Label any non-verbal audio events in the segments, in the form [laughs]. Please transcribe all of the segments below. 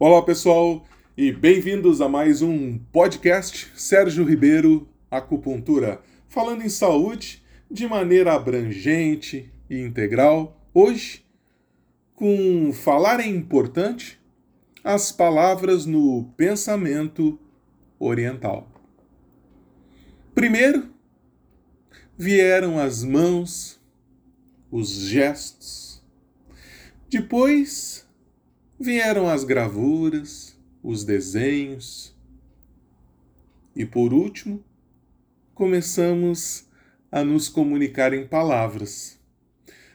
Olá pessoal e bem-vindos a mais um podcast Sérgio Ribeiro Acupuntura, falando em saúde de maneira abrangente e integral. Hoje, com falar é importante, as palavras no pensamento oriental. Primeiro, vieram as mãos, os gestos. Depois, vieram as gravuras, os desenhos. E por último, começamos a nos comunicar em palavras.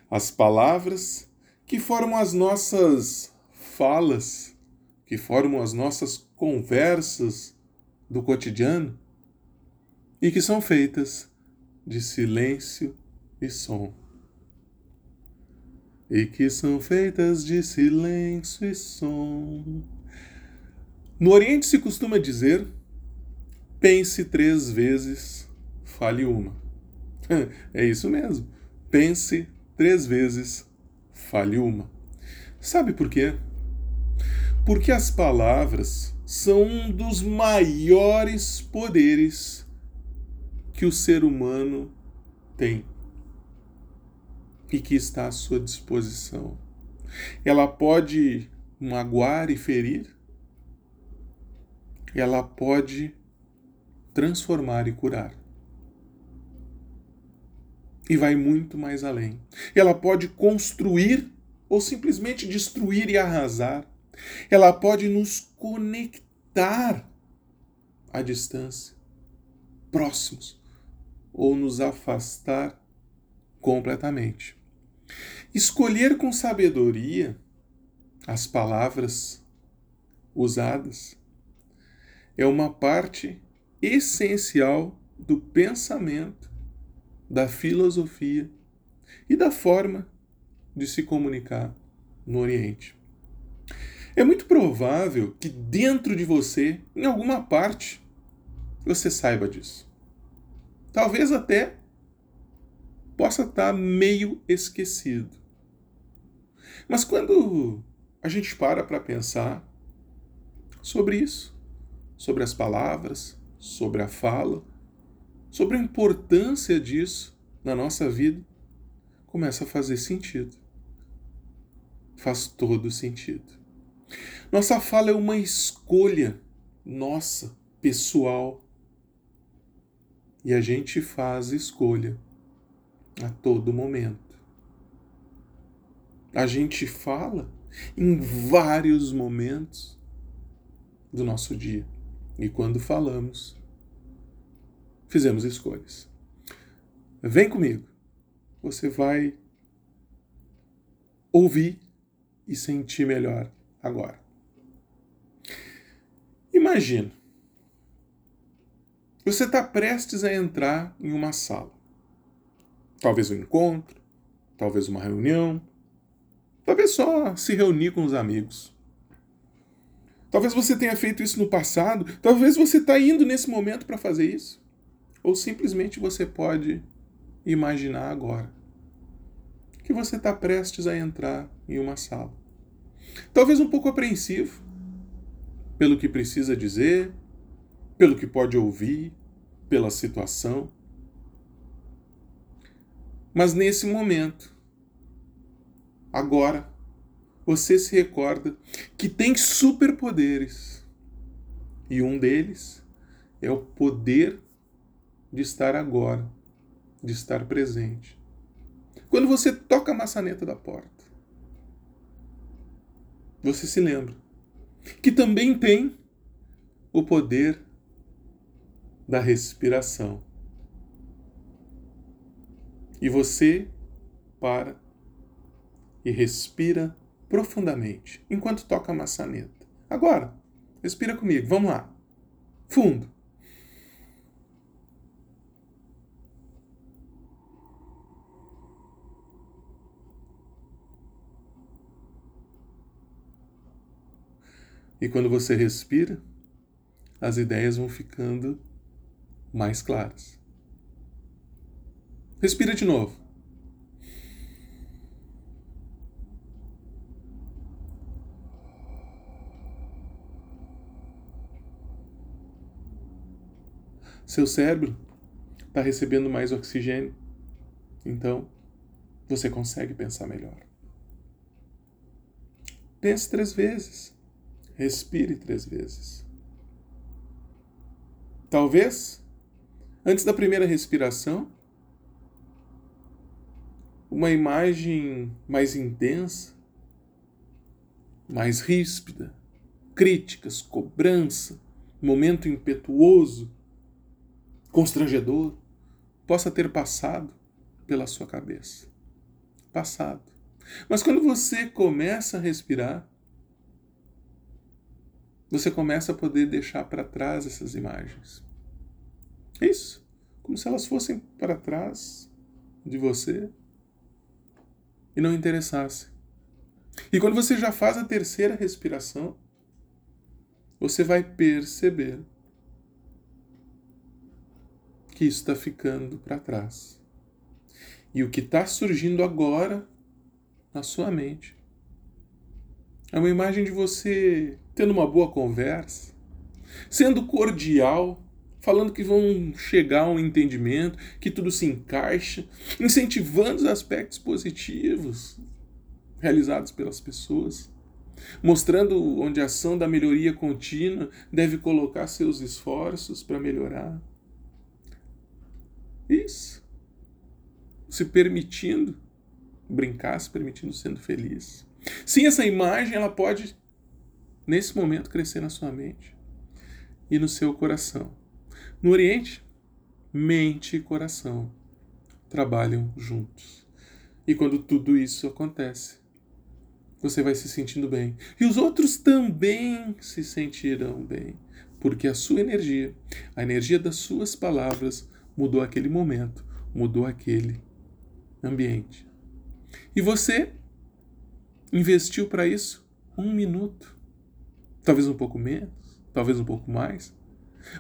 As palavras que formam as nossas falas, que formam as nossas conversas do cotidiano e que são feitas de silêncio e som. E que são feitas de silêncio e som. No Oriente se costuma dizer: pense três vezes, fale uma. [laughs] É isso mesmo. Pense três vezes, fale uma. Sabe por quê? Porque as palavras são um dos maiores poderes que o ser humano tem e que está à sua disposição. Ela pode magoar e ferir, ela pode transformar e curar e vai muito mais além. Ela pode construir ou simplesmente destruir e arrasar. Ela pode nos conectar à distância, próximos, ou nos afastar completamente. Escolher com sabedoria as palavras usadas é uma parte essencial do pensamento da filosofia e da forma de se comunicar no Oriente. É muito provável que dentro de você, em alguma parte, você saiba disso. Talvez até possa estar meio esquecido. Mas quando a gente para para pensar sobre isso, sobre as palavras, sobre a fala, sobre a importância disso na nossa vida, começa a fazer sentido. Faz todo sentido. Nossa fala é uma escolha nossa, pessoal. E a gente faz escolha a todo momento. A gente fala em vários momentos do nosso dia. E quando falamos, fizemos escolhas. Vem comigo. Você vai ouvir e sentir melhor agora. Imagina. Você está prestes a entrar em uma sala. Talvez um encontro, talvez uma reunião, talvez só se reunir com os amigos. Talvez você tenha feito isso no passado, talvez você está indo nesse momento para fazer isso. Ou simplesmente você pode imaginar agora que você está prestes a entrar em uma sala. Talvez um pouco apreensivo pelo que precisa dizer, pelo que pode ouvir, pela situação. Mas nesse momento, agora, você se recorda que tem superpoderes. E um deles é o poder de estar agora, de estar presente. Quando você toca a maçaneta da porta, você se lembra que também tem o poder da respiração. E você para e respira profundamente enquanto toca a maçaneta. Agora, respira comigo, vamos lá. Fundo. E quando você respira, as ideias vão ficando mais claras. Respira de novo. Seu cérebro está recebendo mais oxigênio, então você consegue pensar melhor. Pense três vezes. Respire três vezes. Talvez, antes da primeira respiração, uma imagem mais intensa, mais ríspida, críticas, cobrança, momento impetuoso, constrangedor, possa ter passado pela sua cabeça. Passado. Mas quando você começa a respirar, você começa a poder deixar para trás essas imagens. Isso, como se elas fossem para trás de você e não interessasse. E quando você já faz a terceira respiração, você vai perceber que isso está ficando para trás. E o que está surgindo agora na sua mente é uma imagem de você tendo uma boa conversa, sendo cordial, falando que vão chegar a um entendimento, que tudo se encaixa, incentivando os aspectos positivos realizados pelas pessoas, mostrando onde a ação da melhoria contínua deve colocar seus esforços para melhorar. Isso. Se permitindo brincar, se permitindo sendo feliz. Sim, essa imagem ela pode nesse momento crescer na sua mente e no seu coração. No Oriente, mente e coração trabalham juntos. E quando tudo isso acontece, você vai se sentindo bem. E os outros também se sentirão bem. Porque a sua energia, a energia das suas palavras, mudou aquele momento, mudou aquele ambiente. E você investiu para isso um minuto. Talvez um pouco menos, talvez um pouco mais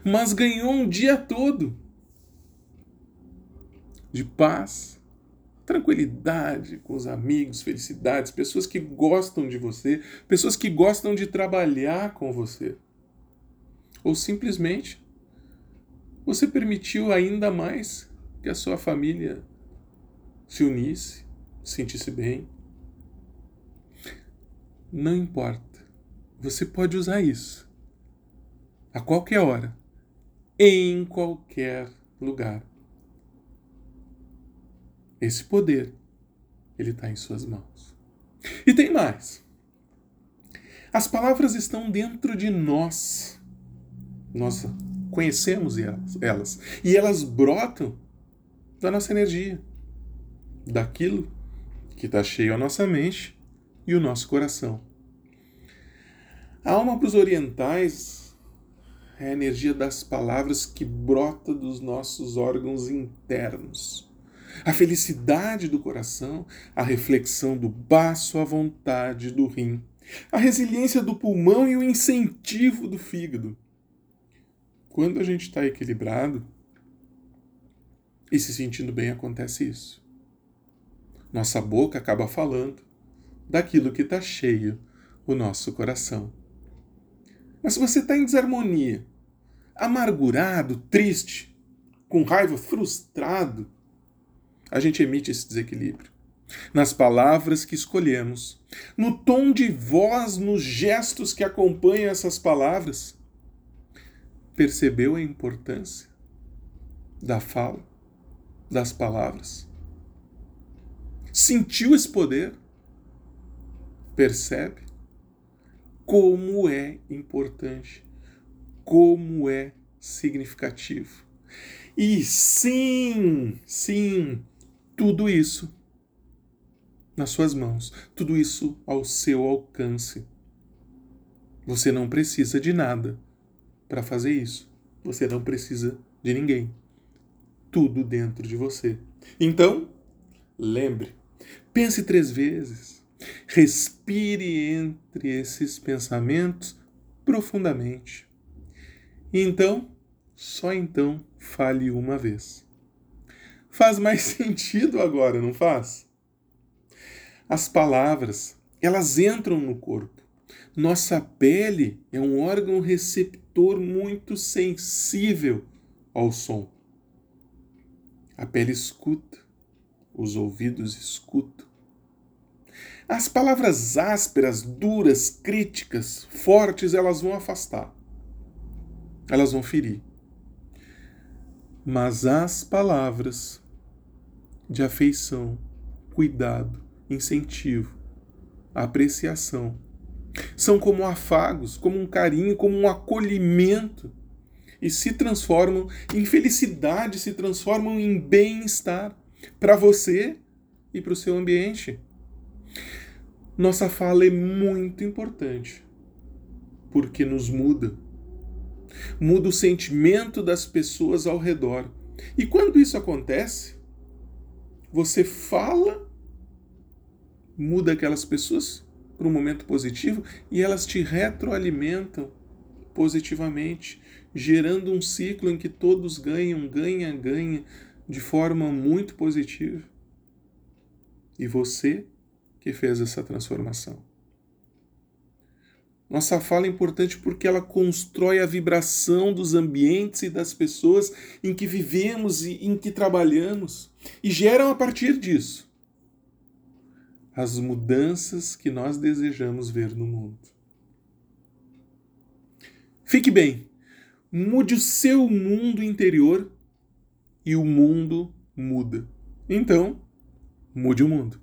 mas ganhou um dia todo de paz, tranquilidade com os amigos, felicidades, pessoas que gostam de você, pessoas que gostam de trabalhar com você. Ou simplesmente você permitiu ainda mais que a sua família se unisse, se sentisse bem. Não importa. Você pode usar isso a qualquer hora, em qualquer lugar. Esse poder, ele está em suas mãos. E tem mais. As palavras estão dentro de nós. Nós conhecemos elas, elas. E elas brotam da nossa energia, daquilo que está cheio a nossa mente e o nosso coração. A alma para os orientais é a energia das palavras que brota dos nossos órgãos internos. A felicidade do coração, a reflexão do baço, a vontade do rim, a resiliência do pulmão e o incentivo do fígado. Quando a gente está equilibrado e se sentindo bem, acontece isso. Nossa boca acaba falando daquilo que está cheio o nosso coração. Mas se você está em desarmonia, amargurado, triste, com raiva, frustrado, a gente emite esse desequilíbrio. Nas palavras que escolhemos, no tom de voz, nos gestos que acompanham essas palavras. Percebeu a importância da fala, das palavras? Sentiu esse poder? Percebe como é importante como é significativo. E sim, sim, tudo isso nas suas mãos, tudo isso ao seu alcance. Você não precisa de nada para fazer isso. Você não precisa de ninguém. Tudo dentro de você. Então, lembre, pense três vezes. Respire entre esses pensamentos profundamente. E então, só então, fale uma vez. Faz mais [laughs] sentido agora, não faz? As palavras, elas entram no corpo. Nossa pele é um órgão receptor muito sensível ao som. A pele escuta, os ouvidos escutam. As palavras ásperas, duras, críticas, fortes, elas vão afastar. Elas vão ferir. Mas as palavras de afeição, cuidado, incentivo, apreciação, são como afagos, como um carinho, como um acolhimento e se transformam em felicidade, se transformam em bem-estar para você e para o seu ambiente. Nossa fala é muito importante porque nos muda. Muda o sentimento das pessoas ao redor. E quando isso acontece, você fala, muda aquelas pessoas para um momento positivo e elas te retroalimentam positivamente, gerando um ciclo em que todos ganham, ganha, ganha de forma muito positiva. E você que fez essa transformação. Nossa fala é importante porque ela constrói a vibração dos ambientes e das pessoas em que vivemos e em que trabalhamos e geram a partir disso as mudanças que nós desejamos ver no mundo. Fique bem, mude o seu mundo interior e o mundo muda. Então, mude o mundo.